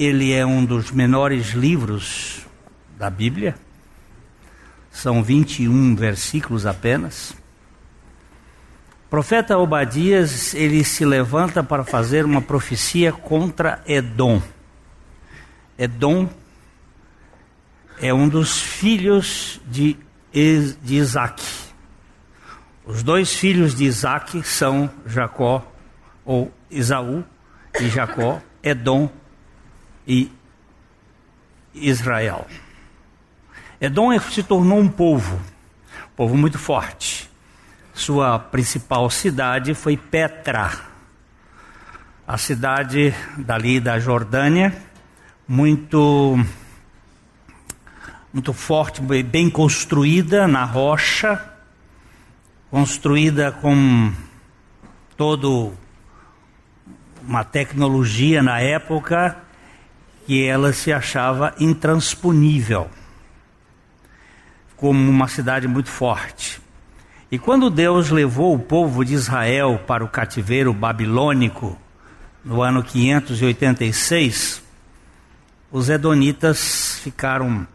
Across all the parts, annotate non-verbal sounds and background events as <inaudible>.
ele é um dos menores livros da Bíblia. São 21 versículos apenas. O profeta Obadias, ele se levanta para fazer uma profecia contra Edom. Edom é um dos filhos de, de Isaac. Os dois filhos de Isaac são Jacó, ou Esaú e Jacó, Edom e Israel. Edom se tornou um povo, um povo muito forte. Sua principal cidade foi Petra, a cidade dali da Jordânia, muito muito forte, bem construída na rocha, construída com todo uma tecnologia na época que ela se achava intransponível como uma cidade muito forte. E quando Deus levou o povo de Israel para o cativeiro babilônico, no ano 586, os edonitas ficaram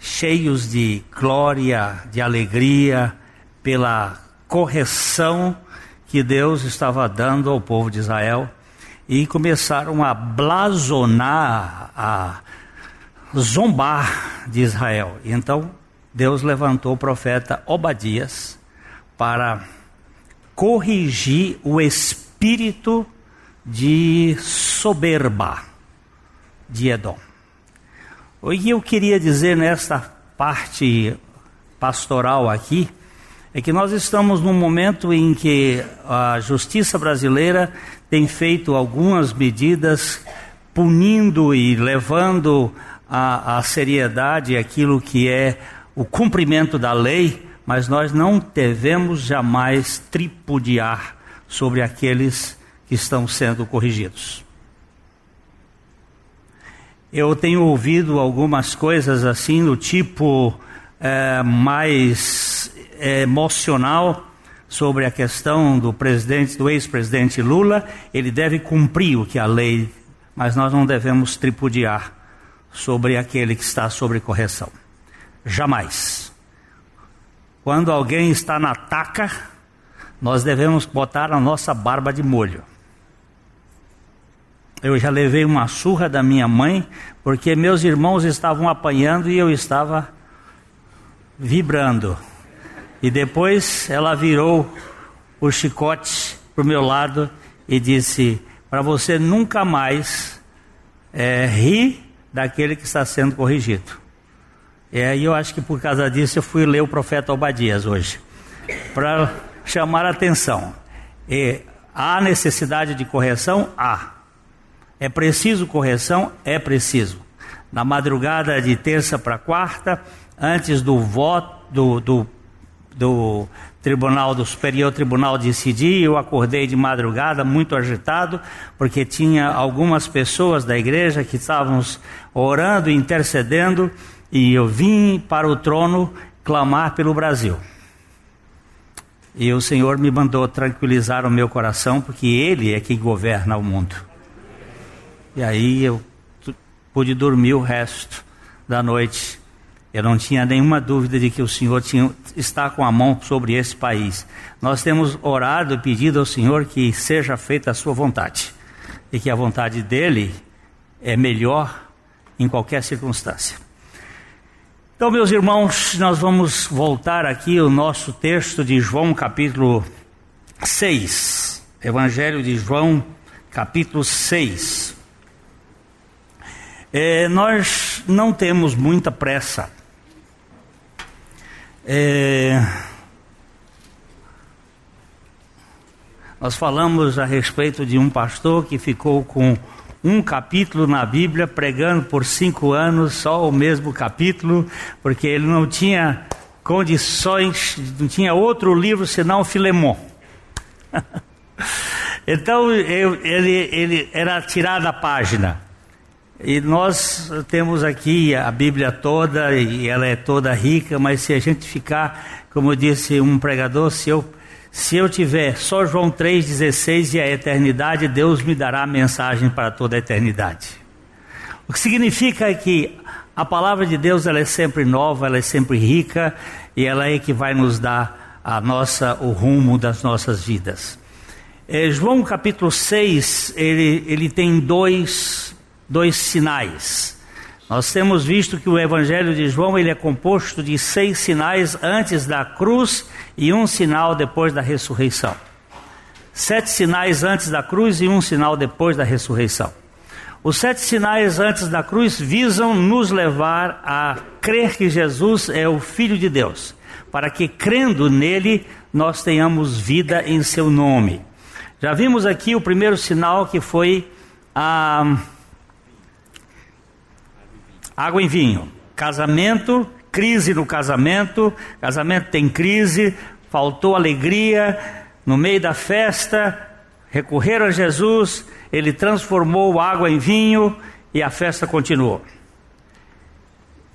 cheios de glória, de alegria, pela correção que Deus estava dando ao povo de Israel, e começaram a blasonar, a zombar de Israel. Então Deus levantou o profeta Obadias para corrigir o espírito de soberba de Edom. O que eu queria dizer nesta parte pastoral aqui é que nós estamos num momento em que a justiça brasileira tem feito algumas medidas punindo e levando a seriedade aquilo que é o cumprimento da lei, mas nós não devemos jamais tripudiar sobre aqueles que estão sendo corrigidos. Eu tenho ouvido algumas coisas assim, no tipo é, mais é, emocional, sobre a questão do presidente, do ex-presidente Lula. Ele deve cumprir o que a lei, mas nós não devemos tripudiar sobre aquele que está sobre correção. Jamais. Quando alguém está na taca, nós devemos botar a nossa barba de molho. Eu já levei uma surra da minha mãe, porque meus irmãos estavam apanhando e eu estava vibrando. E depois ela virou o chicote para o meu lado e disse: Para você nunca mais é, rir daquele que está sendo corrigido. E aí eu acho que por causa disso eu fui ler o profeta Obadias hoje, para chamar a atenção. E há necessidade de correção? Há. É preciso correção? É preciso. Na madrugada de terça para quarta, antes do voto, do, do, do Tribunal do Superior Tribunal decidir, eu acordei de madrugada muito agitado, porque tinha algumas pessoas da igreja que estavam orando e intercedendo, e eu vim para o trono clamar pelo Brasil. E o Senhor me mandou tranquilizar o meu coração, porque Ele é quem governa o mundo. E aí eu pude dormir o resto da noite eu não tinha nenhuma dúvida de que o Senhor tinha, está com a mão sobre esse país. Nós temos orado e pedido ao Senhor que seja feita a sua vontade. E que a vontade dele é melhor em qualquer circunstância. Então, meus irmãos, nós vamos voltar aqui ao nosso texto de João, capítulo 6. Evangelho de João, capítulo 6. É, nós não temos muita pressa é... Nós falamos a respeito de um pastor que ficou com um capítulo na Bíblia, pregando por cinco anos só o mesmo capítulo, porque ele não tinha condições, não tinha outro livro senão Filemon. <laughs> então ele, ele era tirado a página. E nós temos aqui a Bíblia toda, e ela é toda rica, mas se a gente ficar, como disse um pregador, se eu, Se eu tiver só João 3,16 e a eternidade, Deus me dará a mensagem para toda a eternidade. O que significa que a palavra de Deus ela é sempre nova, ela é sempre rica e ela é que vai nos dar a nossa, o rumo das nossas vidas. É, João capítulo 6, ele, ele tem dois, dois sinais. Nós temos visto que o Evangelho de João ele é composto de seis sinais antes da cruz e um sinal depois da ressurreição. Sete sinais antes da cruz e um sinal depois da ressurreição. Os sete sinais antes da cruz visam nos levar a crer que Jesus é o Filho de Deus, para que crendo nele nós tenhamos vida em seu nome. Já vimos aqui o primeiro sinal que foi a água em vinho. Casamento, crise no casamento, casamento tem crise, faltou alegria, no meio da festa, recorreram a Jesus, ele transformou água em vinho e a festa continuou.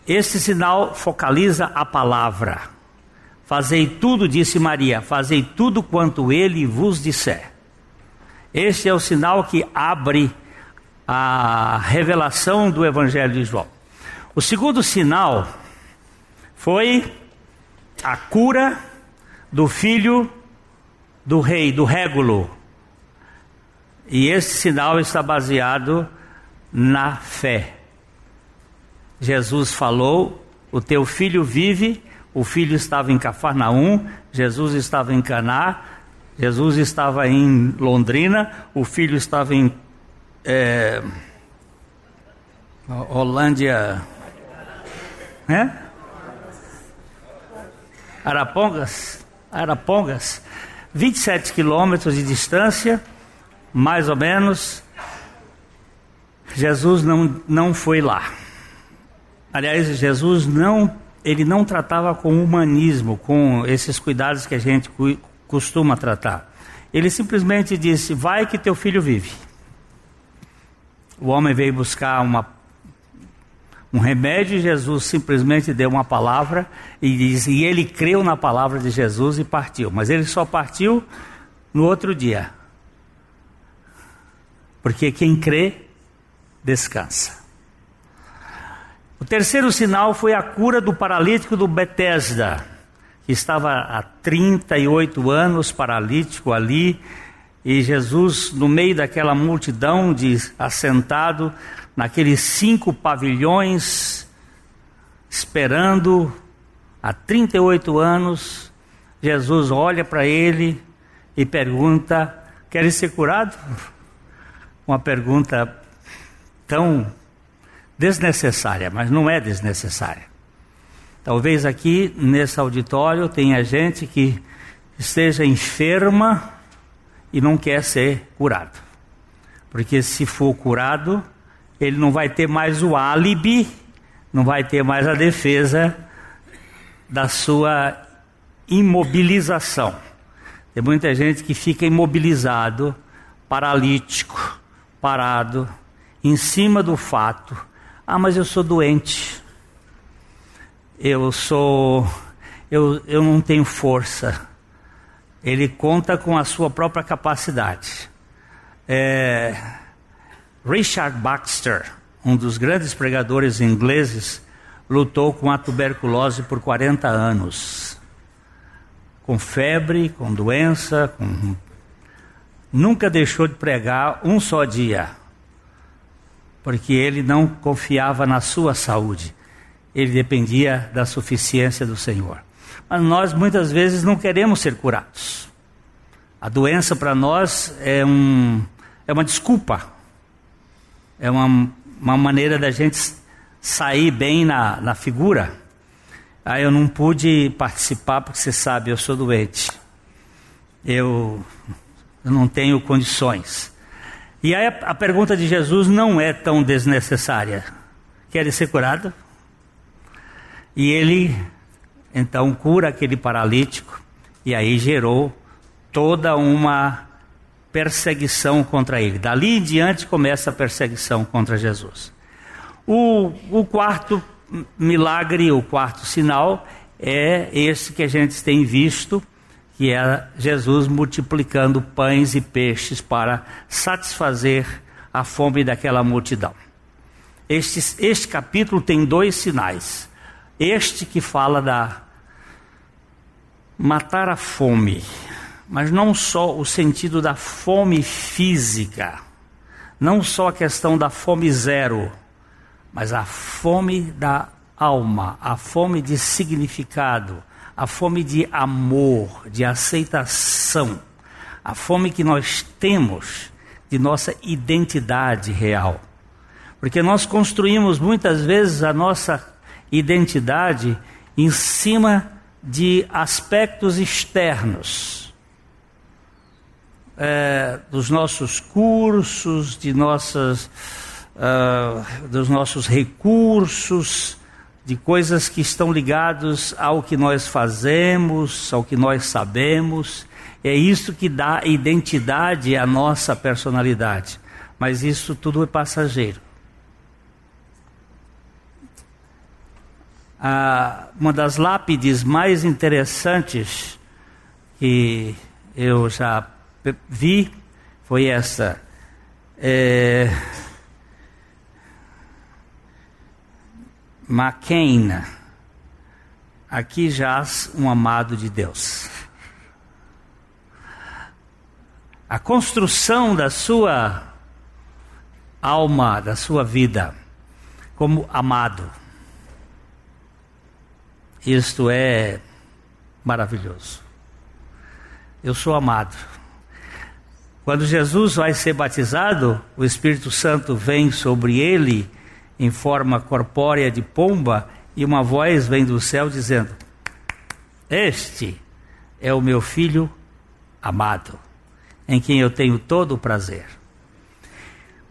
Este sinal focaliza a palavra. Fazei tudo, disse Maria, fazei tudo quanto ele vos disser. Este é o sinal que abre a revelação do Evangelho de João. O segundo sinal foi a cura do filho do rei, do Régulo. E esse sinal está baseado na fé. Jesus falou: O teu filho vive. O filho estava em Cafarnaum, Jesus estava em Caná, Jesus estava em Londrina, o filho estava em é, Holândia, né? Arapongas, Arapongas, 27 quilômetros de distância, mais ou menos. Jesus não, não foi lá. Aliás, Jesus não, ele não tratava com humanismo, com esses cuidados que a gente costuma tratar. Ele simplesmente disse: Vai que teu filho vive. O homem veio buscar uma um remédio, Jesus simplesmente deu uma palavra e diz, e ele creu na palavra de Jesus e partiu. Mas ele só partiu no outro dia. Porque quem crê, descansa. O terceiro sinal foi a cura do paralítico do Betesda, que estava há 38 anos paralítico ali, e Jesus, no meio daquela multidão de assentado, naqueles cinco pavilhões, esperando há 38 anos, Jesus olha para ele e pergunta: Queres ser curado? <laughs> Uma pergunta tão desnecessária, mas não é desnecessária. Talvez aqui nesse auditório tenha gente que esteja enferma e não quer ser curado. Porque se for curado, ele não vai ter mais o álibi, não vai ter mais a defesa da sua imobilização. Tem muita gente que fica imobilizado, paralítico, parado, em cima do fato: ah, mas eu sou doente, eu sou, eu, eu não tenho força. Ele conta com a sua própria capacidade. É, Richard Baxter, um dos grandes pregadores ingleses, lutou com a tuberculose por 40 anos. Com febre, com doença, com... nunca deixou de pregar um só dia, porque ele não confiava na sua saúde, ele dependia da suficiência do Senhor. Mas nós muitas vezes não queremos ser curados. A doença para nós é, um, é uma desculpa é uma, uma maneira da gente sair bem na, na figura. Aí eu não pude participar porque você sabe, eu sou doente. Eu, eu não tenho condições. E aí a, a pergunta de Jesus não é tão desnecessária. Quer ser curado? E ele então cura aquele paralítico e aí gerou toda uma perseguição contra ele. Dali em diante começa a perseguição contra Jesus. O, o quarto milagre, o quarto sinal, é esse que a gente tem visto, que é Jesus multiplicando pães e peixes para satisfazer a fome daquela multidão. Este, este capítulo tem dois sinais. Este que fala da matar a fome, mas não só o sentido da fome física, não só a questão da fome zero, mas a fome da alma, a fome de significado, a fome de amor, de aceitação, a fome que nós temos de nossa identidade real. Porque nós construímos muitas vezes a nossa identidade em cima de aspectos externos. É, dos nossos cursos, de nossas, uh, dos nossos recursos, de coisas que estão ligados ao que nós fazemos, ao que nós sabemos. É isso que dá identidade à nossa personalidade. Mas isso tudo é passageiro. Ah, uma das lápides mais interessantes que eu já vi foi essa. É, McCain, aqui jaz um amado de Deus. A construção da sua alma, da sua vida, como amado. Isto é maravilhoso. Eu sou amado. Quando Jesus vai ser batizado, o Espírito Santo vem sobre ele em forma corpórea de pomba e uma voz vem do céu dizendo: Este é o meu filho amado, em quem eu tenho todo o prazer.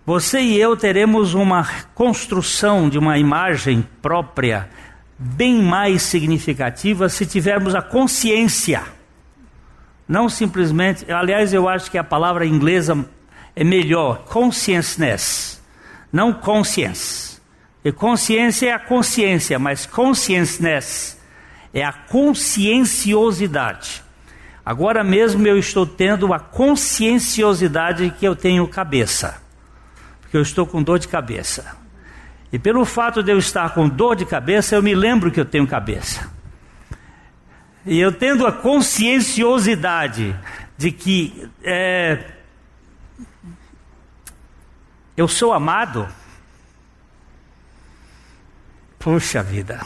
Você e eu teremos uma construção de uma imagem própria bem mais significativa se tivermos a consciência. Não simplesmente, aliás, eu acho que a palavra inglesa é melhor, consciousness, não conscience. E consciência é a consciência, mas consciousness é a conscienciosidade. Agora mesmo eu estou tendo a conscienciosidade que eu tenho cabeça, porque eu estou com dor de cabeça. E pelo fato de eu estar com dor de cabeça, eu me lembro que eu tenho cabeça. E eu tendo a conscienciosidade de que é, eu sou amado, puxa vida,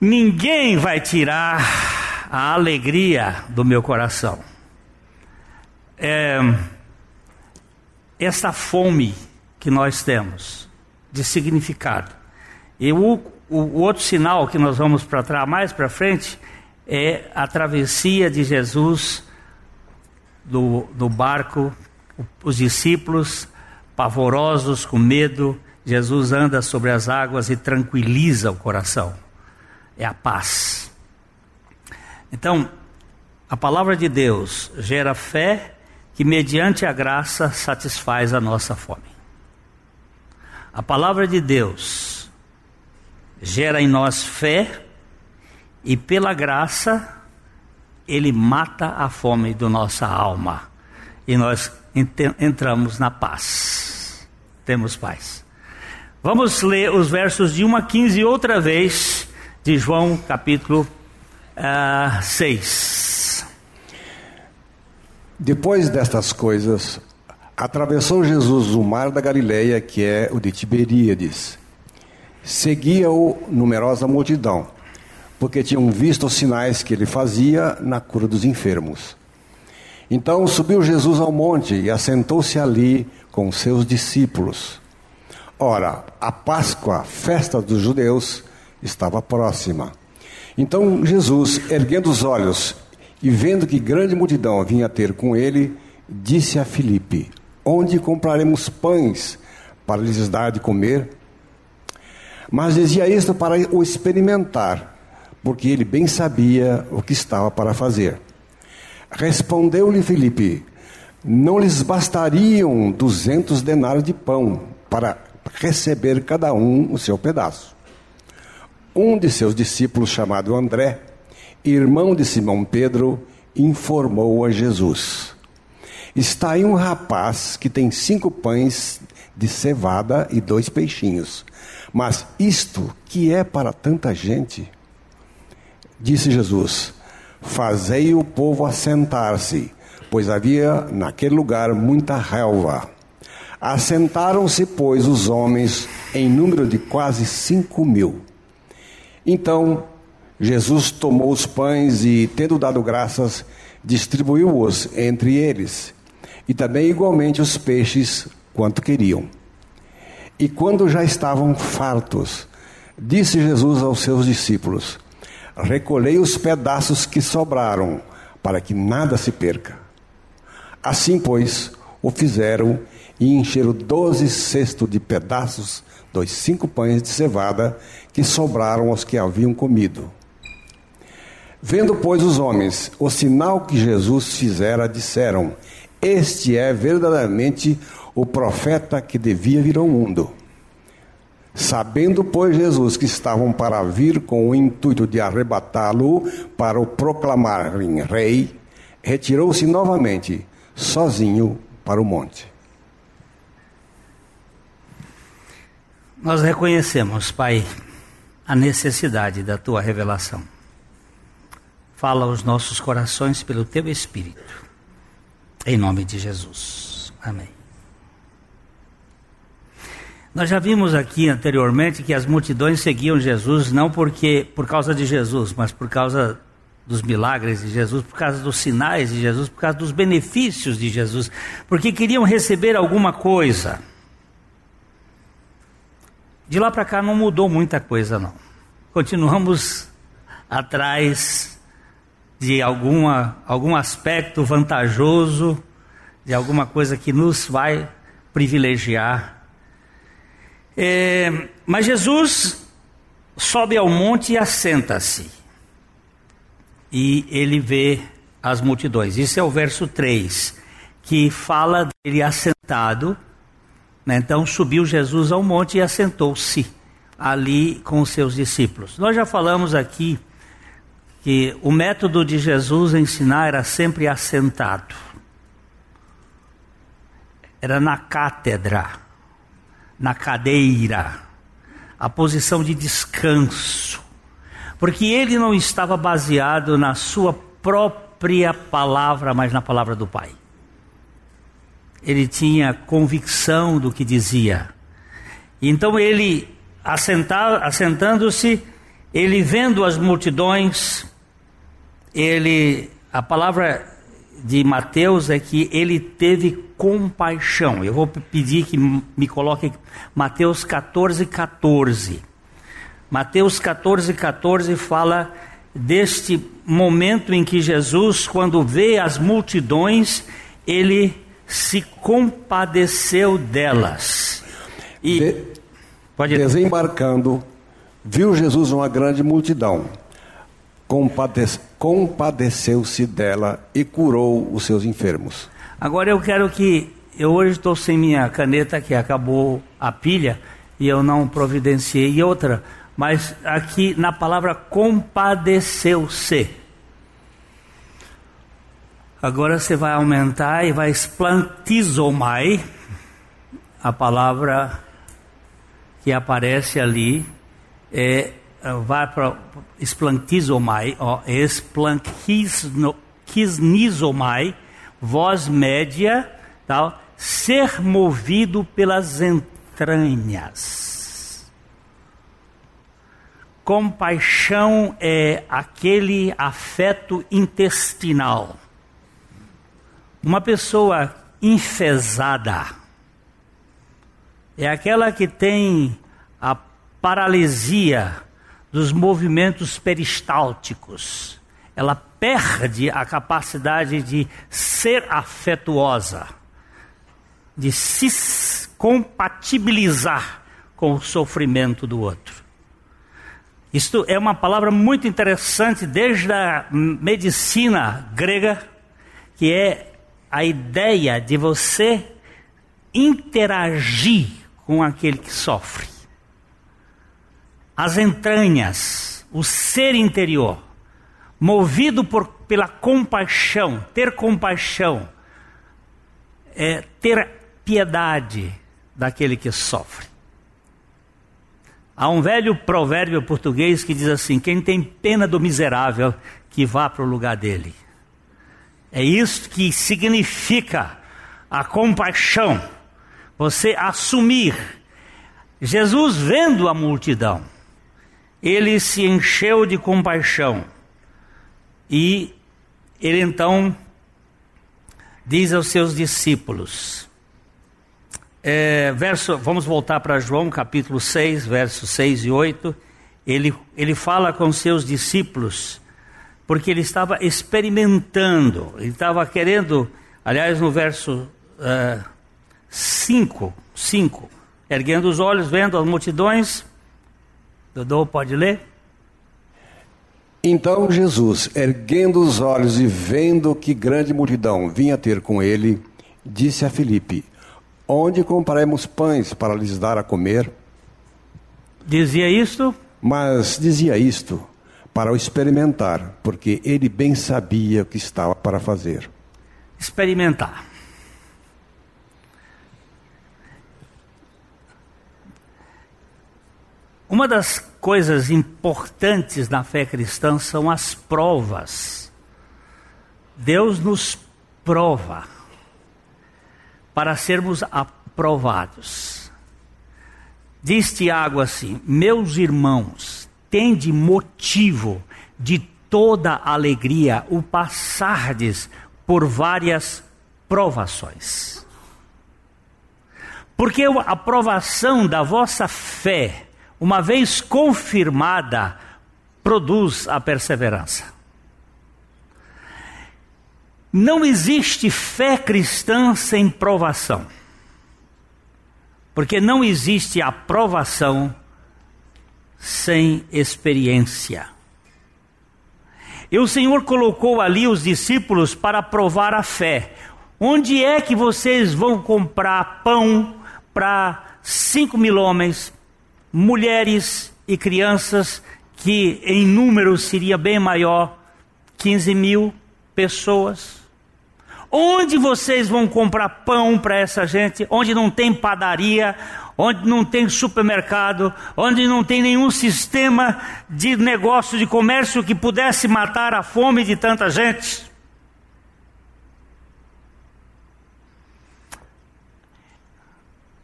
ninguém vai tirar a alegria do meu coração. É, esta fome que nós temos de significado. E o, o, outro sinal que nós vamos para trás mais para frente é a travessia de Jesus do, do barco, os discípulos pavorosos, com medo, Jesus anda sobre as águas e tranquiliza o coração. É a paz. Então, a palavra de Deus gera fé que, mediante a graça, satisfaz a nossa fome. A palavra de Deus gera em nós fé e pela graça ele mata a fome da nossa alma e nós entramos na paz. Temos paz. Vamos ler os versos de 1 a 15 outra vez de João capítulo uh, ah, 6. Depois destas coisas, Atravessou Jesus o mar da Galileia, que é o de Tiberíades. Seguia-o numerosa multidão, porque tinham visto os sinais que ele fazia na cura dos enfermos. Então subiu Jesus ao monte e assentou-se ali com seus discípulos. Ora, a Páscoa, festa dos judeus, estava próxima. Então Jesus, erguendo os olhos e vendo que grande multidão vinha ter com ele, disse a Filipe: Onde compraremos pães para lhes dar de comer? Mas dizia isto para o experimentar, porque ele bem sabia o que estava para fazer. Respondeu-lhe Filipe: Não lhes bastariam duzentos denários de pão para receber cada um o seu pedaço. Um de seus discípulos, chamado André, irmão de Simão Pedro, informou a Jesus: Está aí um rapaz que tem cinco pães de cevada e dois peixinhos. Mas isto que é para tanta gente? Disse Jesus: Fazei o povo assentar-se, pois havia naquele lugar muita relva. Assentaram-se, pois, os homens em número de quase cinco mil. Então Jesus tomou os pães e, tendo dado graças, distribuiu-os entre eles, e também igualmente os peixes, quanto queriam. E quando já estavam fartos, disse Jesus aos seus discípulos: Recolhei os pedaços que sobraram, para que nada se perca. Assim, pois, o fizeram e encheram doze cestos de pedaços dos cinco pães de cevada que sobraram aos que haviam comido. Vendo, pois, os homens o sinal que Jesus fizera, disseram: Este é verdadeiramente o profeta que devia vir ao mundo. Sabendo, pois, Jesus que estavam para vir com o intuito de arrebatá-lo para o proclamarem rei, retirou-se novamente, sozinho, para o monte. Nós reconhecemos, Pai, a necessidade da tua revelação. Fala aos nossos corações pelo teu Espírito. Em nome de Jesus. Amém. Nós já vimos aqui anteriormente que as multidões seguiam Jesus não porque por causa de Jesus, mas por causa dos milagres de Jesus, por causa dos sinais de Jesus, por causa dos benefícios de Jesus, porque queriam receber alguma coisa. De lá para cá não mudou muita coisa não. Continuamos atrás de alguma, algum aspecto vantajoso, de alguma coisa que nos vai privilegiar é, mas Jesus sobe ao monte e assenta-se. E ele vê as multidões. Isso é o verso 3, que fala dele assentado. Né? Então subiu Jesus ao monte e assentou-se ali com os seus discípulos. Nós já falamos aqui que o método de Jesus ensinar era sempre assentado. Era na cátedra na cadeira, a posição de descanso, porque ele não estava baseado na sua própria palavra, mas na palavra do Pai. Ele tinha convicção do que dizia. Então ele, assentando-se, ele vendo as multidões, ele, a palavra de Mateus é que ele teve compaixão. Eu vou pedir que me coloque Mateus 14, 14. Mateus 14, 14 fala deste momento em que Jesus, quando vê as multidões, ele se compadeceu delas. E de, pode desembarcando, viu Jesus uma grande multidão compadeceu-se dela e curou os seus enfermos. Agora eu quero que. Eu hoje estou sem minha caneta, que acabou a pilha, e eu não providenciei outra, mas aqui na palavra compadeceu-se. Agora você vai aumentar e vai esplantizomai, a palavra que aparece ali é vai para esplantizomai, ó, esplankisnizomai, voz média, tal, ser movido pelas entranhas. Compaixão é aquele afeto intestinal. Uma pessoa enfesada é aquela que tem a paralisia dos movimentos peristálticos. Ela perde a capacidade de ser afetuosa, de se compatibilizar com o sofrimento do outro. Isto é uma palavra muito interessante desde a medicina grega, que é a ideia de você interagir com aquele que sofre as entranhas, o ser interior, movido por, pela compaixão, ter compaixão, é ter piedade daquele que sofre. Há um velho provérbio português que diz assim: quem tem pena do miserável, que vá para o lugar dele. É isso que significa a compaixão. Você assumir. Jesus, vendo a multidão, ele se encheu de compaixão. E ele então diz aos seus discípulos, é, verso, vamos voltar para João capítulo 6, versos 6 e 8. Ele, ele fala com seus discípulos porque ele estava experimentando, ele estava querendo, aliás, no verso 5, uh, 5, erguendo os olhos, vendo as multidões. Dodô, pode ler? Então Jesus, erguendo os olhos e vendo que grande multidão vinha ter com ele, disse a Filipe: Onde compraremos pães para lhes dar a comer? Dizia isto? Mas dizia isto para o experimentar, porque ele bem sabia o que estava para fazer. Experimentar. Uma das coisas importantes na fé cristã são as provas. Deus nos prova para sermos aprovados. Diz Tiago assim: Meus irmãos, tende motivo de toda alegria o passardes por várias provações. Porque a aprovação da vossa fé, uma vez confirmada, produz a perseverança. Não existe fé cristã sem provação. Porque não existe aprovação sem experiência. E o Senhor colocou ali os discípulos para provar a fé. Onde é que vocês vão comprar pão para cinco mil homens, mulheres e crianças, que em número seria bem maior, 15 mil pessoas? Onde vocês vão comprar pão para essa gente? Onde não tem padaria, onde não tem supermercado, onde não tem nenhum sistema de negócio, de comércio que pudesse matar a fome de tanta gente.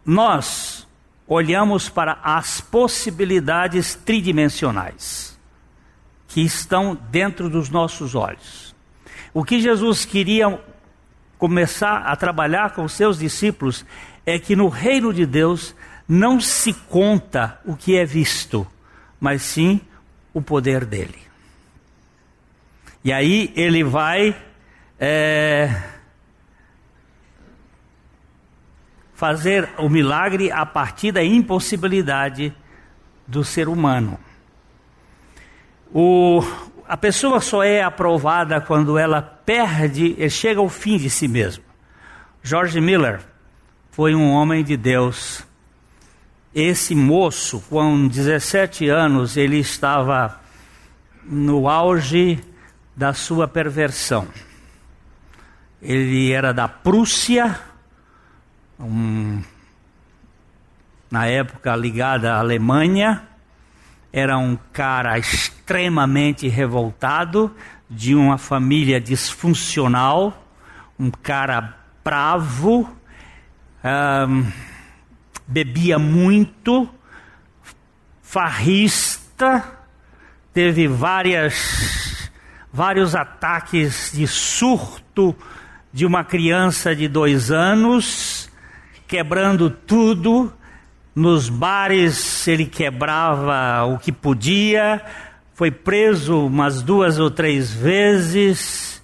Nós olhamos para as possibilidades tridimensionais que estão dentro dos nossos olhos. O que Jesus queria começar a trabalhar com os seus discípulos é que no reino de Deus não se conta o que é visto, mas sim o poder dele. E aí ele vai é, fazer o milagre a partir da impossibilidade do ser humano. O, a pessoa só é aprovada quando ela perde, chega ao fim de si mesmo. George Miller foi um homem de Deus. Esse moço, com 17 anos, ele estava no auge da sua perversão. Ele era da Prússia, um, na época ligada à Alemanha, era um cara extremamente revoltado, de uma família disfuncional, um cara bravo, um, bebia muito, farrista, teve várias, vários ataques de surto de uma criança de dois anos, quebrando tudo. Nos bares ele quebrava o que podia, foi preso umas duas ou três vezes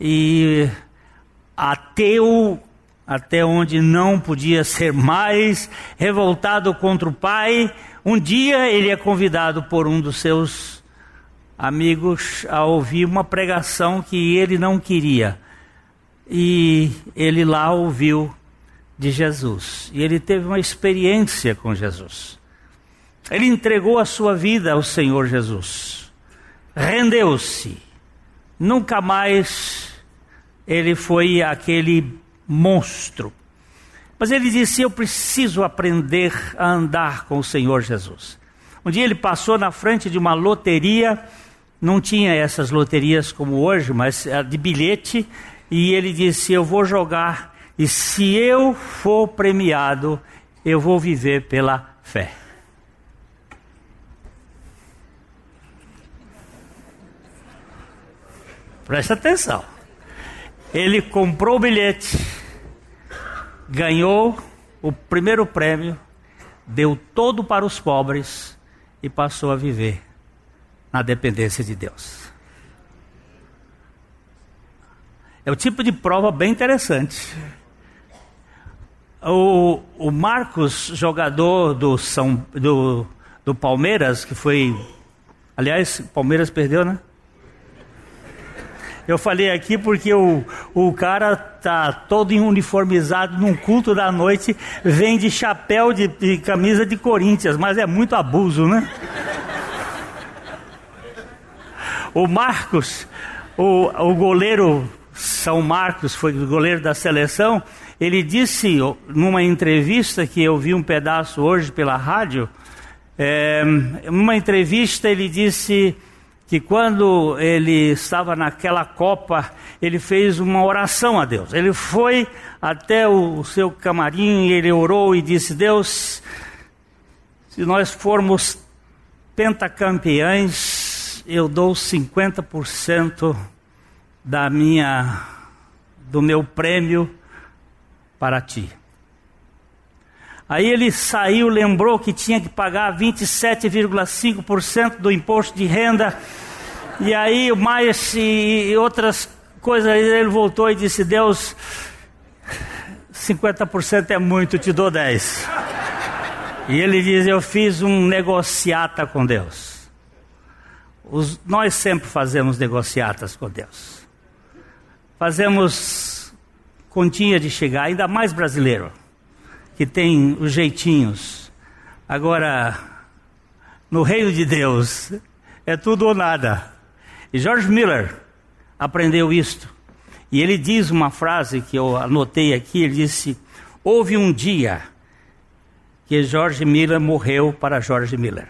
e ateu até onde não podia <laughs> ser mais, revoltado contra o pai. Um dia ele é convidado por um dos seus amigos a ouvir uma pregação que ele não queria. E ele lá ouviu de Jesus. E ele teve uma experiência com Jesus. Ele entregou a sua vida ao Senhor Jesus. Rendeu-se. nunca mais ele foi aquele monstro. Mas ele disse: Eu preciso aprender a andar com o Senhor Jesus. Um dia ele passou na frente de uma loteria, não tinha essas loterias como hoje, mas de bilhete, e ele disse: Eu vou jogar, e se eu for premiado, eu vou viver pela fé. Presta atenção. Ele comprou o bilhete, ganhou o primeiro prêmio, deu todo para os pobres e passou a viver na dependência de Deus. É o tipo de prova bem interessante. O, o Marcos, jogador do, São, do, do Palmeiras, que foi. Aliás, Palmeiras perdeu, né? Eu falei aqui porque o, o cara tá todo uniformizado num culto da noite, vem de chapéu de, de camisa de Corinthians, mas é muito abuso, né? O Marcos, o, o goleiro São Marcos, foi o goleiro da seleção, ele disse numa entrevista que eu vi um pedaço hoje pela rádio, é, numa entrevista ele disse que quando ele estava naquela copa, ele fez uma oração a Deus. Ele foi até o seu camarim, ele orou e disse: Deus, se nós formos pentacampeões, eu dou 50% da minha do meu prêmio para ti. Aí ele saiu, lembrou que tinha que pagar 27,5% do imposto de renda. E aí mais e outras coisas, ele voltou e disse: Deus, 50% é muito, te dou 10. E ele diz: Eu fiz um negociata com Deus. Os, nós sempre fazemos negociatas com Deus. Fazemos continha de chegar, ainda mais brasileiro que tem os jeitinhos. Agora, no reino de Deus, é tudo ou nada. E George Miller aprendeu isto. E ele diz uma frase que eu anotei aqui: ele disse, houve um dia que George Miller morreu para George Miller.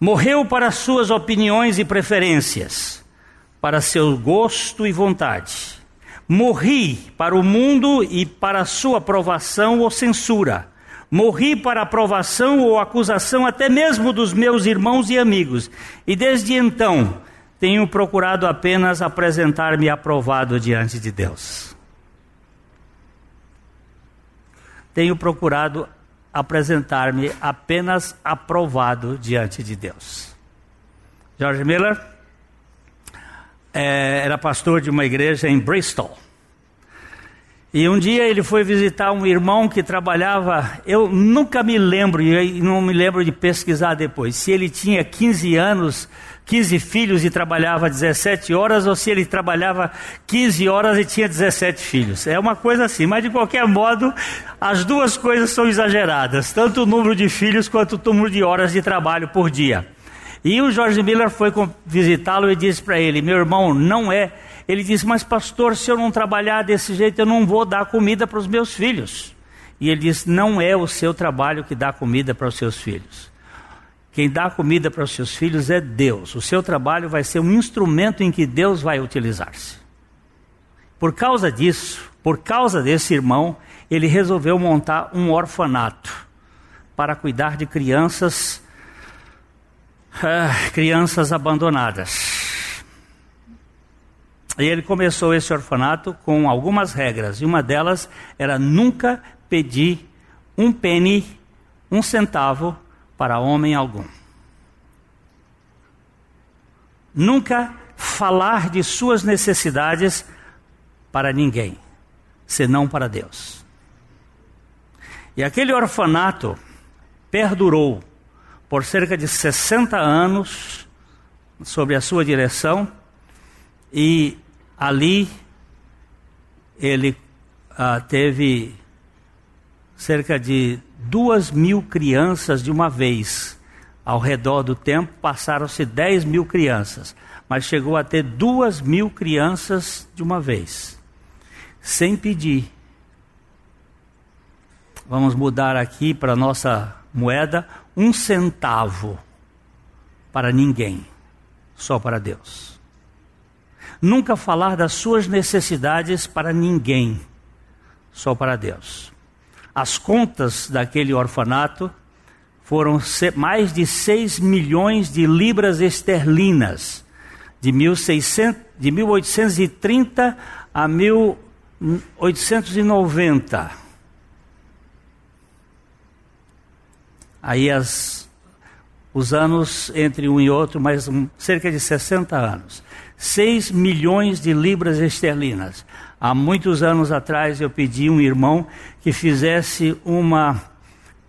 Morreu para suas opiniões e preferências, para seu gosto e vontade Morri para o mundo e para sua aprovação ou censura. Morri para aprovação ou acusação até mesmo dos meus irmãos e amigos. E desde então tenho procurado apenas apresentar-me aprovado diante de Deus. Tenho procurado apresentar-me apenas aprovado diante de Deus. George Miller é, era pastor de uma igreja em Bristol. E um dia ele foi visitar um irmão que trabalhava, eu nunca me lembro, e não me lembro de pesquisar depois, se ele tinha 15 anos, 15 filhos e trabalhava 17 horas, ou se ele trabalhava 15 horas e tinha 17 filhos. É uma coisa assim, mas de qualquer modo, as duas coisas são exageradas, tanto o número de filhos quanto o número de horas de trabalho por dia. E o Jorge Miller foi visitá-lo e disse para ele: Meu irmão, não é. Ele disse: Mas, pastor, se eu não trabalhar desse jeito, eu não vou dar comida para os meus filhos. E ele disse: Não é o seu trabalho que dá comida para os seus filhos. Quem dá comida para os seus filhos é Deus. O seu trabalho vai ser um instrumento em que Deus vai utilizar-se. Por causa disso, por causa desse irmão, ele resolveu montar um orfanato para cuidar de crianças ah, crianças abandonadas. E ele começou esse orfanato com algumas regras, e uma delas era nunca pedir um penny, um centavo para homem algum. Nunca falar de suas necessidades para ninguém, senão para Deus. E aquele orfanato perdurou por cerca de 60 anos sob a sua direção e ali ele ah, teve cerca de duas mil crianças de uma vez. Ao redor do tempo passaram-se 10 mil crianças. mas chegou a ter duas mil crianças de uma vez, sem pedir. Vamos mudar aqui para nossa moeda: um centavo para ninguém, só para Deus. Nunca falar das suas necessidades para ninguém, só para Deus. As contas daquele orfanato foram mais de 6 milhões de libras esterlinas, de, 1600, de 1830 a 1890. Aí as, os anos entre um e outro, mais um, cerca de 60 anos. 6 milhões de libras esterlinas. Há muitos anos atrás eu pedi um irmão que fizesse uma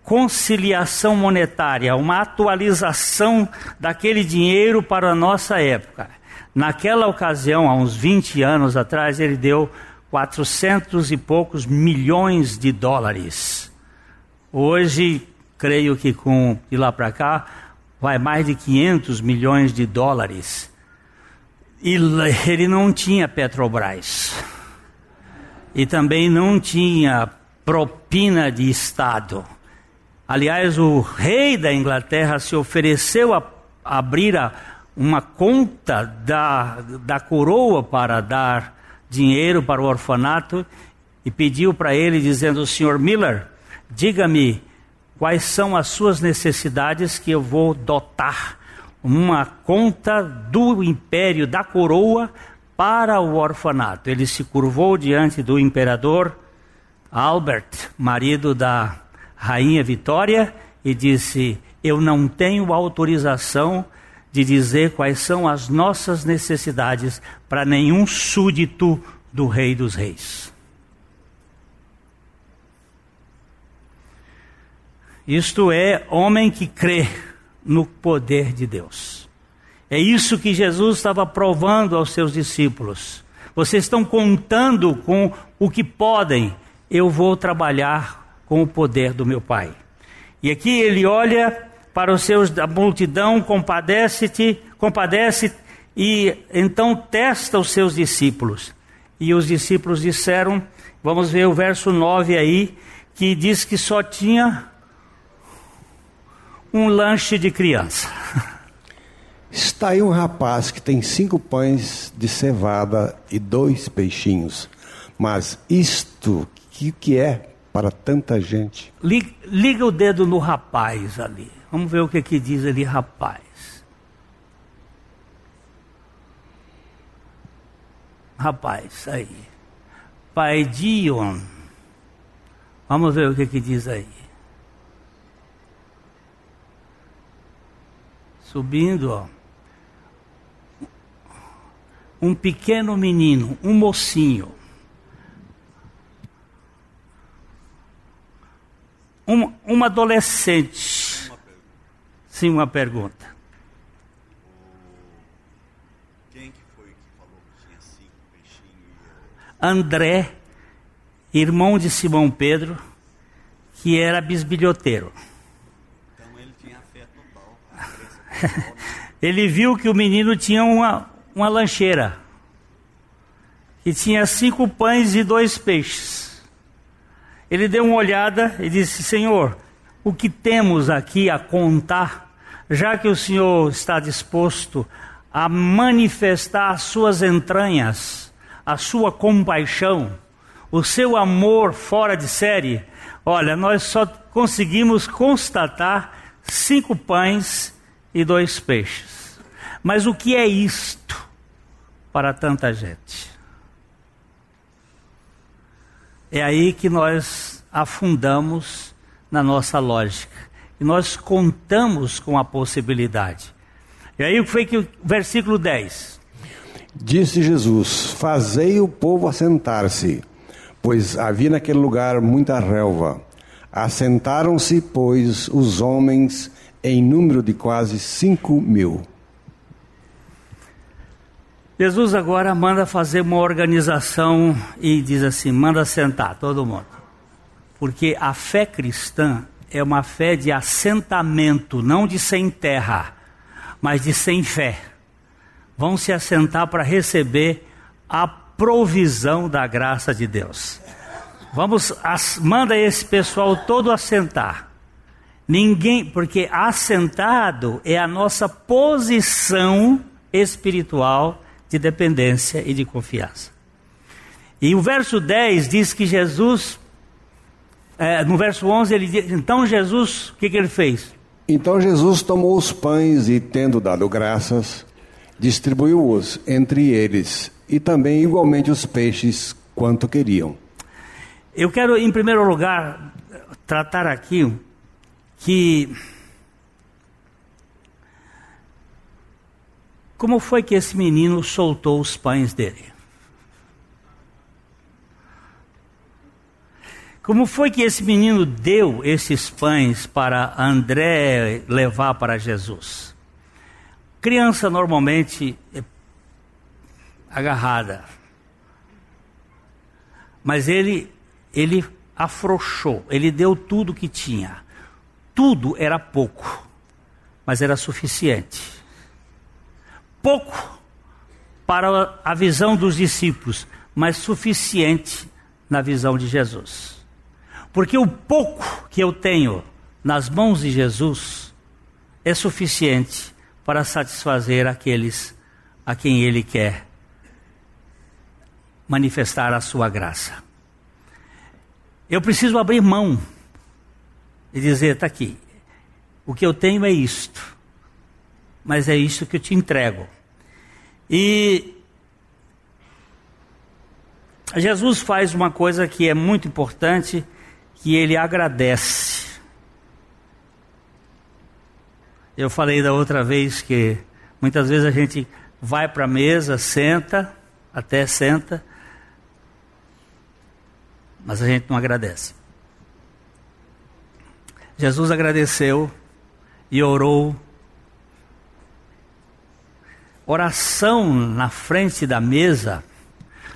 conciliação monetária, uma atualização daquele dinheiro para a nossa época. Naquela ocasião, há uns 20 anos atrás, ele deu 400 e poucos milhões de dólares. Hoje, creio que com de lá para cá, vai mais de 500 milhões de dólares. E <laughs> ele não tinha Petrobras. E também não tinha propina de Estado. Aliás, o rei da Inglaterra se ofereceu a abrir a, uma conta da, da coroa para dar dinheiro para o orfanato e pediu para ele, dizendo: Senhor Miller, diga-me quais são as suas necessidades que eu vou dotar uma conta do império da coroa para o orfanato. Ele se curvou diante do imperador Albert, marido da rainha Vitória, e disse: Eu não tenho autorização de dizer quais são as nossas necessidades para nenhum súdito do Rei dos Reis. Isto é homem que crê no poder de Deus. É isso que Jesus estava provando aos seus discípulos. Vocês estão contando com o que podem, eu vou trabalhar com o poder do meu Pai. E aqui ele olha para os seus da multidão, compadece-te, compadece e então testa os seus discípulos. E os discípulos disseram, vamos ver o verso 9 aí, que diz que só tinha um lanche de criança. <laughs> Está aí um rapaz que tem cinco pães de cevada e dois peixinhos. Mas isto, que que é para tanta gente? Liga, liga o dedo no rapaz ali. Vamos ver o que, que diz ali, rapaz. Rapaz, aí. Pai Dion. Vamos ver o que, que diz aí. Subindo, ó. Um pequeno menino, um mocinho. Um, uma adolescente. Sim, uma pergunta. Quem que foi que falou que tinha cinco peixinhos? André, irmão de Simão Pedro, que era bisbilhoteiro. <laughs> ele viu que o menino tinha uma, uma lancheira, que tinha cinco pães e dois peixes. Ele deu uma olhada e disse: Senhor, o que temos aqui a contar, já que o Senhor está disposto a manifestar as suas entranhas, a sua compaixão, o seu amor fora de série. Olha, nós só conseguimos constatar cinco pães e dois peixes. Mas o que é isto para tanta gente? É aí que nós afundamos na nossa lógica. E nós contamos com a possibilidade. E aí foi que o versículo 10. Disse Jesus: Fazei o povo assentar-se, pois havia naquele lugar muita relva. Assentaram-se, pois, os homens em número de quase 5 mil. Jesus agora manda fazer uma organização e diz assim: manda sentar todo mundo. Porque a fé cristã é uma fé de assentamento, não de sem terra, mas de sem fé. vão se assentar para receber a provisão da graça de Deus. Vamos, as, manda esse pessoal todo assentar. Ninguém, porque assentado é a nossa posição espiritual de dependência e de confiança. E o verso 10 diz que Jesus, é, no verso 11, ele diz: então Jesus, o que, que ele fez? Então Jesus tomou os pães e, tendo dado graças, distribuiu-os entre eles, e também igualmente os peixes, quanto queriam. Eu quero, em primeiro lugar, tratar aqui que. Como foi que esse menino soltou os pães dele? Como foi que esse menino deu esses pães para André levar para Jesus? Criança normalmente é agarrada. Mas ele ele afrouxou, ele deu tudo que tinha. Tudo era pouco, mas era suficiente. Pouco para a visão dos discípulos, mas suficiente na visão de Jesus. Porque o pouco que eu tenho nas mãos de Jesus é suficiente para satisfazer aqueles a quem Ele quer manifestar a sua graça. Eu preciso abrir mão e dizer: está aqui, o que eu tenho é isto, mas é isto que eu te entrego. E Jesus faz uma coisa que é muito importante que ele agradece. Eu falei da outra vez que muitas vezes a gente vai para a mesa, senta, até senta, mas a gente não agradece. Jesus agradeceu e orou. Oração na frente da mesa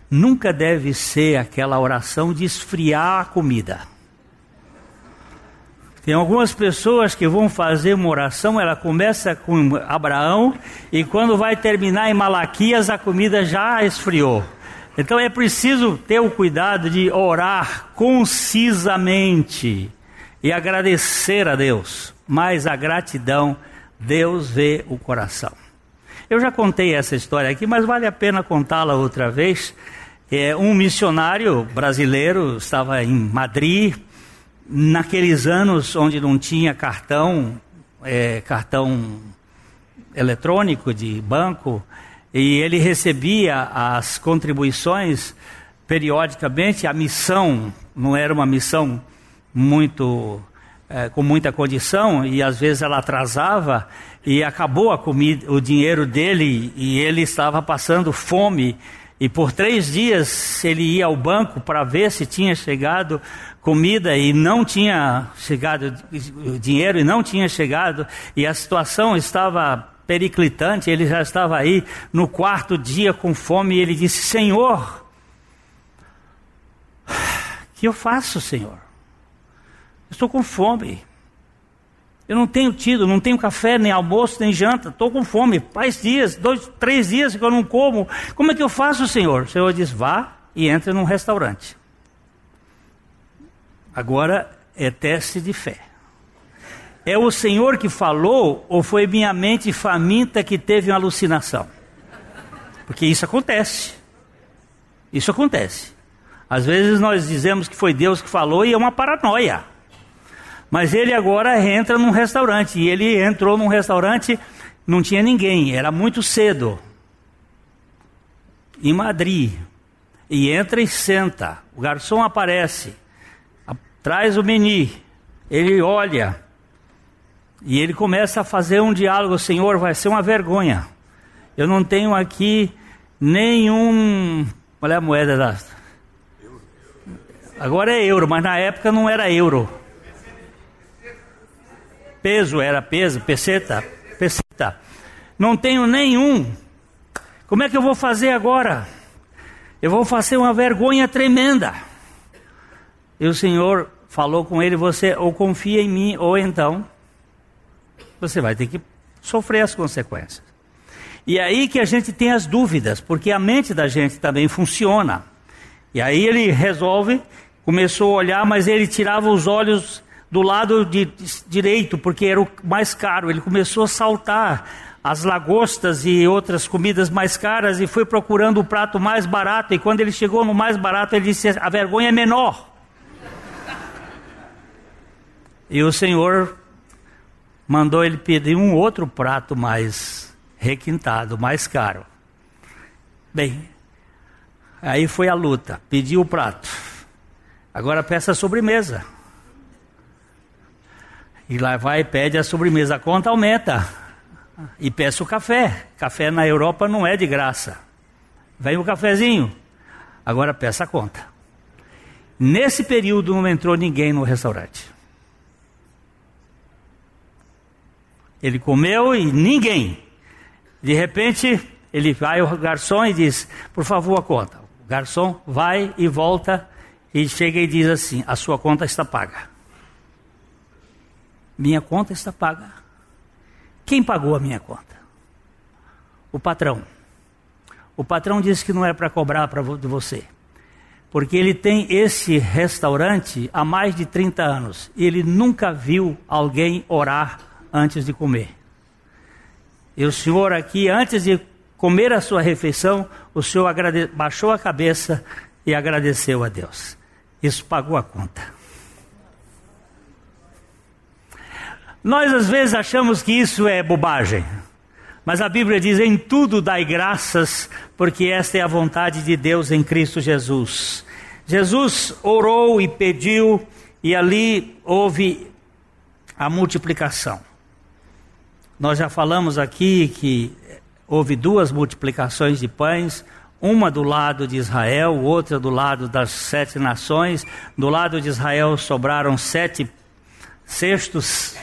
nunca deve ser aquela oração de esfriar a comida. Tem algumas pessoas que vão fazer uma oração, ela começa com Abraão e quando vai terminar em Malaquias a comida já esfriou. Então é preciso ter o cuidado de orar concisamente e agradecer a Deus. Mas a gratidão, Deus vê o coração. Eu já contei essa história aqui, mas vale a pena contá-la outra vez. É, um missionário brasileiro estava em Madrid naqueles anos onde não tinha cartão, é, cartão eletrônico de banco, e ele recebia as contribuições periodicamente, a missão não era uma missão muito é, com muita condição e às vezes ela atrasava e acabou a comida, o dinheiro dele e ele estava passando fome e por três dias ele ia ao banco para ver se tinha chegado comida e não tinha chegado dinheiro e não tinha chegado e a situação estava periclitante, ele já estava aí no quarto dia com fome e ele disse: Senhor, que eu faço, Senhor? Estou com fome. Eu não tenho tido, não tenho café, nem almoço, nem janta. Estou com fome. Faz dias, dois, três dias que eu não como. Como é que eu faço, Senhor? O Senhor diz: vá e entre num restaurante. Agora é teste de fé. É o Senhor que falou ou foi minha mente faminta que teve uma alucinação? Porque isso acontece. Isso acontece. Às vezes nós dizemos que foi Deus que falou e é uma paranoia. Mas ele agora entra num restaurante. E ele entrou num restaurante, não tinha ninguém, era muito cedo. Em Madrid. E entra e senta. O garçom aparece traz o meni, ele olha e ele começa a fazer um diálogo: Senhor, vai ser uma vergonha. Eu não tenho aqui nenhum. Qual é a moeda da. Agora é euro, mas na época não era euro. Peso era peso, peseta, peseta. Não tenho nenhum. Como é que eu vou fazer agora? Eu vou fazer uma vergonha tremenda. E o Senhor falou com ele: você ou confia em mim, ou então você vai ter que sofrer as consequências. E é aí que a gente tem as dúvidas, porque a mente da gente também funciona. E aí ele resolve, começou a olhar, mas ele tirava os olhos do lado de, direito, porque era o mais caro. Ele começou a saltar as lagostas e outras comidas mais caras e foi procurando o prato mais barato. E quando ele chegou no mais barato, ele disse: A vergonha é menor. E o Senhor mandou ele pedir um outro prato mais requintado, mais caro. Bem, aí foi a luta. Pediu o prato. Agora peça a sobremesa. E lá vai e pede a sobremesa. A conta aumenta. E peça o café. Café na Europa não é de graça. Vem o cafezinho. Agora peça a conta. Nesse período não entrou ninguém no restaurante. Ele comeu e ninguém. De repente, ele vai ao garçom e diz: Por favor, a conta. O garçom vai e volta e chega e diz assim: A sua conta está paga. Minha conta está paga. Quem pagou a minha conta? O patrão. O patrão disse que não é para cobrar para de você. Porque ele tem esse restaurante há mais de 30 anos. E ele nunca viu alguém orar antes de comer. E o senhor aqui, antes de comer a sua refeição, o senhor baixou a cabeça e agradeceu a Deus. Isso pagou a conta. Nós às vezes achamos que isso é bobagem, mas a Bíblia diz: em tudo dai graças, porque esta é a vontade de Deus em Cristo Jesus. Jesus orou e pediu, e ali houve a multiplicação. Nós já falamos aqui que houve duas multiplicações de pães, uma do lado de Israel, outra do lado das sete nações. Do lado de Israel sobraram sete cestos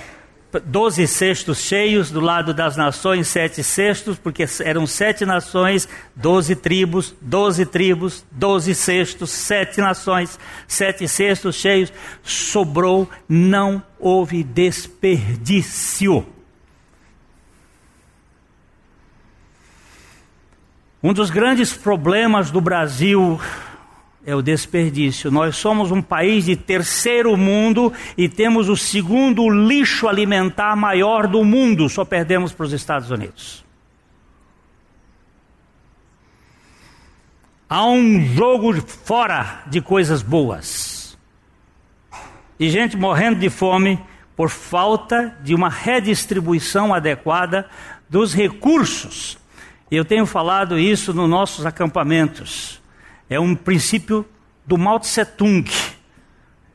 doze cestos cheios, do lado das nações, sete cestos, porque eram sete nações, doze tribos, doze tribos, doze cestos, sete nações, sete cestos cheios, sobrou, não houve desperdício. Um dos grandes problemas do Brasil é o desperdício. Nós somos um país de terceiro mundo e temos o segundo lixo alimentar maior do mundo, só perdemos para os Estados Unidos. Há um jogo fora de coisas boas. E gente morrendo de fome por falta de uma redistribuição adequada dos recursos. Eu tenho falado isso nos nossos acampamentos é um princípio do Mao Tse Tung.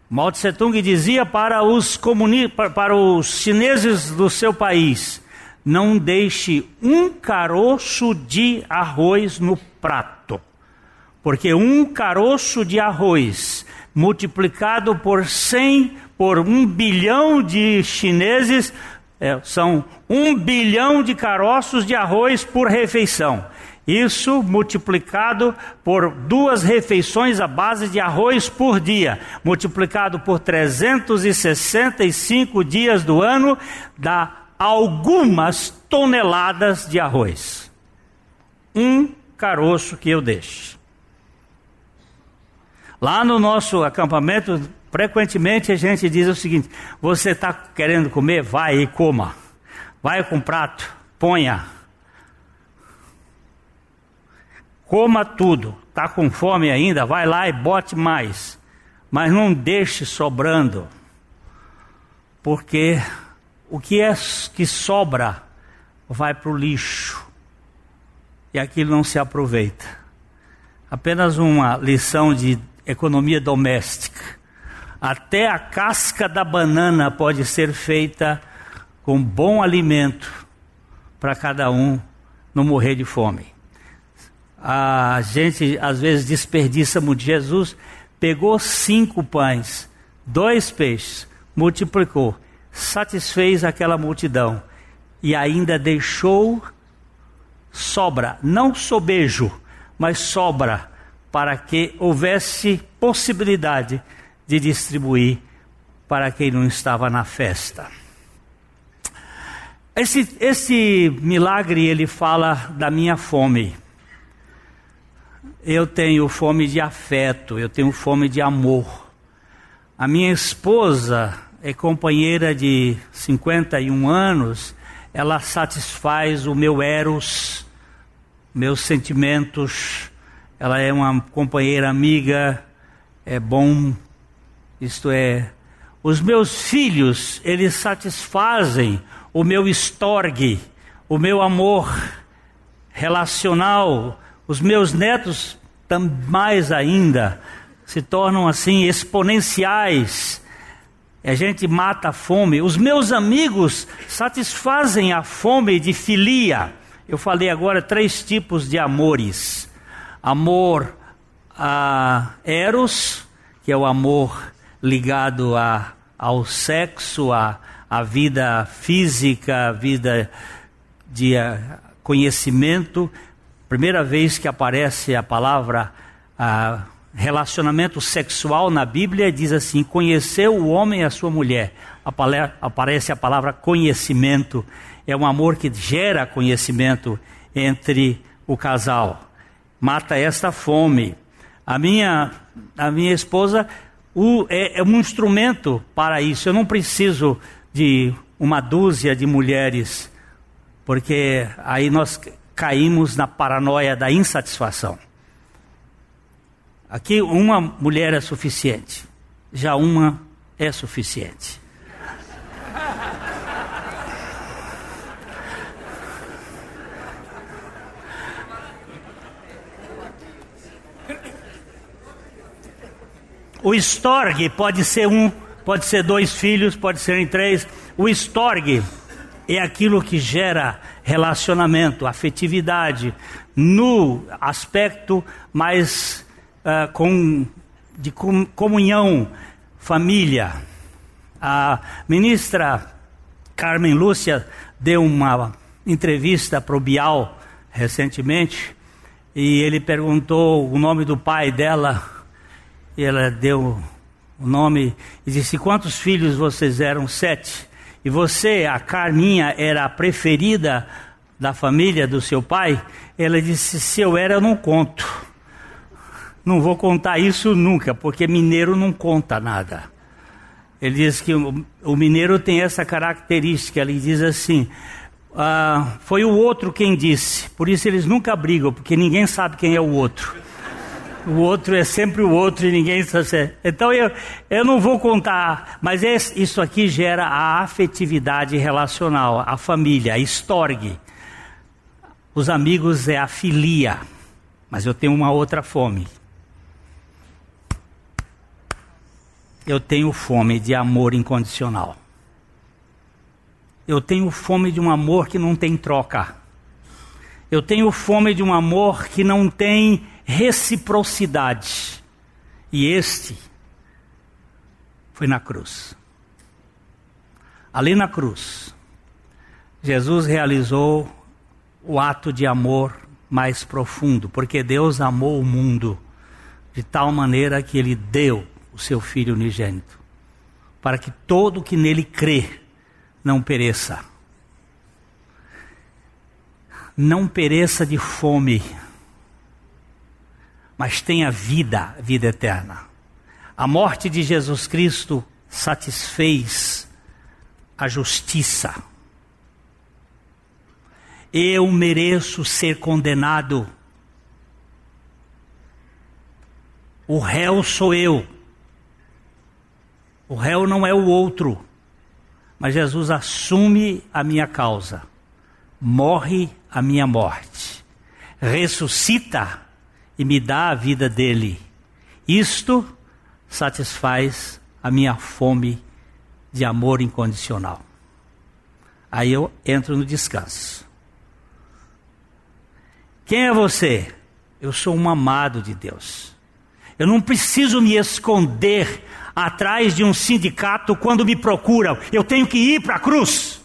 Mao Tse Tung dizia para os, comuni para os chineses do seu país: não deixe um caroço de arroz no prato, porque um caroço de arroz multiplicado por 100, por um bilhão de chineses, é, são um bilhão de caroços de arroz por refeição. Isso multiplicado por duas refeições à base de arroz por dia, multiplicado por 365 dias do ano, dá algumas toneladas de arroz. Um caroço que eu deixo. Lá no nosso acampamento, frequentemente a gente diz o seguinte: você está querendo comer? Vai e coma. Vai com prato, ponha Coma tudo. Está com fome ainda? Vai lá e bote mais. Mas não deixe sobrando. Porque o que é que sobra vai para o lixo. E aquilo não se aproveita. Apenas uma lição de economia doméstica. Até a casca da banana pode ser feita com bom alimento para cada um não morrer de fome a gente às vezes desperdiça muito. Jesus pegou cinco pães, dois peixes, multiplicou, satisfez aquela multidão e ainda deixou sobra, não sobejo, mas sobra, para que houvesse possibilidade de distribuir para quem não estava na festa. Esse, esse milagre ele fala da minha fome. Eu tenho fome de afeto, eu tenho fome de amor. A minha esposa é companheira de 51 anos, ela satisfaz o meu eros, meus sentimentos. Ela é uma companheira amiga, é bom, isto é, os meus filhos, eles satisfazem o meu estorgue, o meu amor relacional, os meus netos mais ainda se tornam assim exponenciais. A gente mata a fome. Os meus amigos satisfazem a fome de filia. Eu falei agora três tipos de amores: amor a eros, que é o amor ligado a, ao sexo, a, a vida física, a vida de uh, conhecimento. Primeira vez que aparece a palavra uh, relacionamento sexual na Bíblia, diz assim: conheceu o homem e a sua mulher. Aparece a palavra conhecimento. É um amor que gera conhecimento entre o casal. Mata esta fome. A minha, a minha esposa o, é, é um instrumento para isso. Eu não preciso de uma dúzia de mulheres, porque aí nós caímos na paranoia da insatisfação. Aqui uma mulher é suficiente, já uma é suficiente. O estorgue pode ser um pode ser dois filhos, pode ser em três. O estorgue é aquilo que gera relacionamento, afetividade, no aspecto mais uh, com, de comunhão, família. A ministra Carmen Lúcia deu uma entrevista para o Bial recentemente e ele perguntou o nome do pai dela e ela deu o nome, e disse: Quantos filhos vocês eram? Sete. E você, a Carminha, era a preferida da família do seu pai? Ela disse: Se eu era, eu não conto. Não vou contar isso nunca, porque mineiro não conta nada. Ele diz que o, mineiro tem essa característica. Ele diz assim: ah, Foi o outro quem disse. Por isso eles nunca brigam, porque ninguém sabe quem é o outro o outro é sempre o outro e ninguém sabe. Então eu, eu não vou contar, mas esse, isso aqui gera a afetividade relacional, a família, a estorgue. Os amigos é a filia, mas eu tenho uma outra fome. Eu tenho fome de amor incondicional. Eu tenho fome de um amor que não tem troca. Eu tenho fome de um amor que não tem reciprocidade. E este foi na cruz. Ali na cruz, Jesus realizou o ato de amor mais profundo, porque Deus amou o mundo de tal maneira que ele deu o seu filho unigênito, para que todo que nele crê não pereça. Não pereça de fome, mas tenha vida, vida eterna. A morte de Jesus Cristo satisfez a justiça. Eu mereço ser condenado. O réu sou eu. O réu não é o outro. Mas Jesus assume a minha causa. Morre a minha morte. Ressuscita e me dá a vida dele. Isto satisfaz a minha fome de amor incondicional. Aí eu entro no descanso. Quem é você? Eu sou um amado de Deus. Eu não preciso me esconder atrás de um sindicato quando me procuram. Eu tenho que ir para a cruz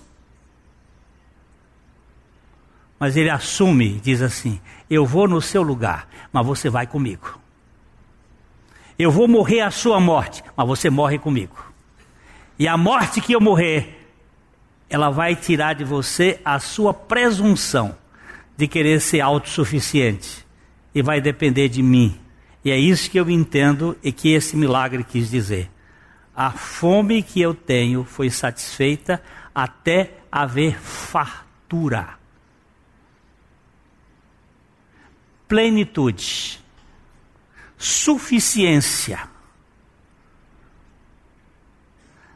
mas ele assume, diz assim: Eu vou no seu lugar, mas você vai comigo. Eu vou morrer a sua morte, mas você morre comigo. E a morte que eu morrer ela vai tirar de você a sua presunção de querer ser autossuficiente e vai depender de mim. E é isso que eu entendo e que esse milagre quis dizer. A fome que eu tenho foi satisfeita até haver fartura. Plenitude. Suficiência.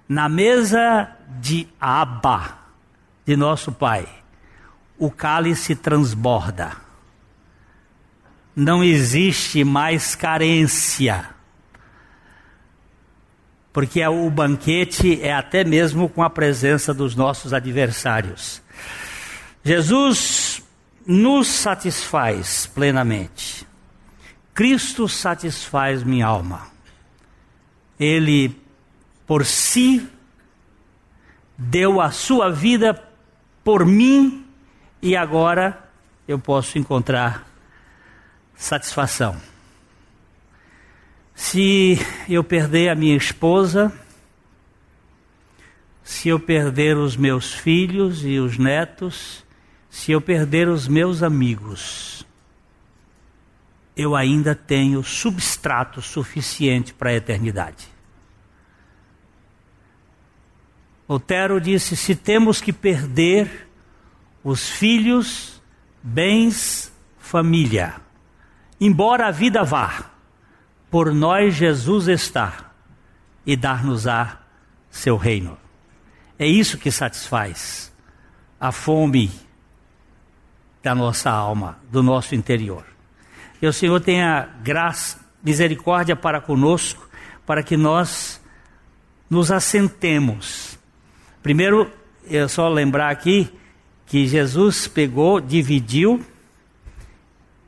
Na mesa de Abba, de nosso Pai, o cálice transborda. Não existe mais carência porque o banquete é até mesmo com a presença dos nossos adversários. Jesus nos satisfaz plenamente. Cristo satisfaz minha alma. Ele, por si, deu a sua vida por mim e agora eu posso encontrar satisfação. Se eu perder a minha esposa, se eu perder os meus filhos e os netos, se eu perder os meus amigos, eu ainda tenho substrato suficiente para a eternidade. Lutero disse: se temos que perder os filhos, bens, família, embora a vida vá, por nós Jesus está e dar-nos-á seu reino. É isso que satisfaz a fome da nossa alma, do nosso interior. E o Senhor tenha graça, misericórdia para conosco, para que nós nos assentemos. Primeiro, eu só lembrar aqui que Jesus pegou, dividiu,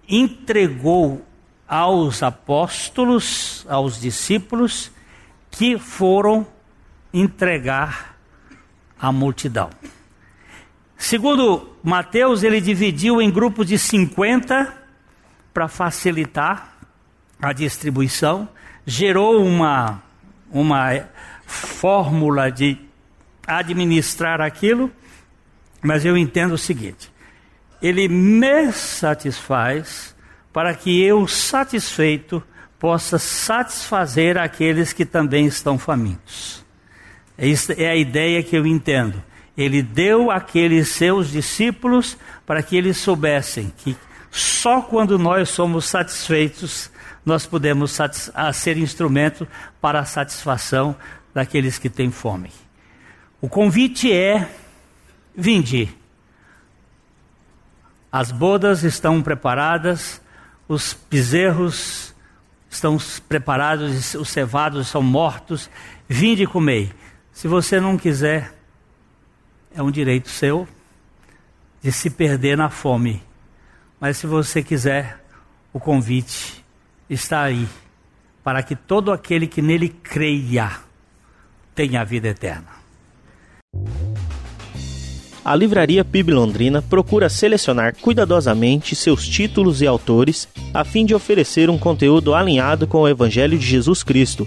entregou aos apóstolos, aos discípulos que foram entregar a multidão. Segundo Mateus, ele dividiu em grupos de 50 para facilitar a distribuição, gerou uma, uma fórmula de administrar aquilo, mas eu entendo o seguinte: ele me satisfaz para que eu, satisfeito, possa satisfazer aqueles que também estão famintos. Essa é a ideia que eu entendo. Ele deu àqueles seus discípulos para que eles soubessem que só quando nós somos satisfeitos nós podemos ser instrumento para a satisfação daqueles que têm fome. O convite é: vinde. As bodas estão preparadas, os bezerros estão preparados, os cevados são mortos, vinde e comei. Se você não quiser, é um direito seu de se perder na fome. Mas se você quiser, o convite está aí, para que todo aquele que nele creia tenha a vida eterna. A Livraria PIB Londrina procura selecionar cuidadosamente seus títulos e autores a fim de oferecer um conteúdo alinhado com o Evangelho de Jesus Cristo.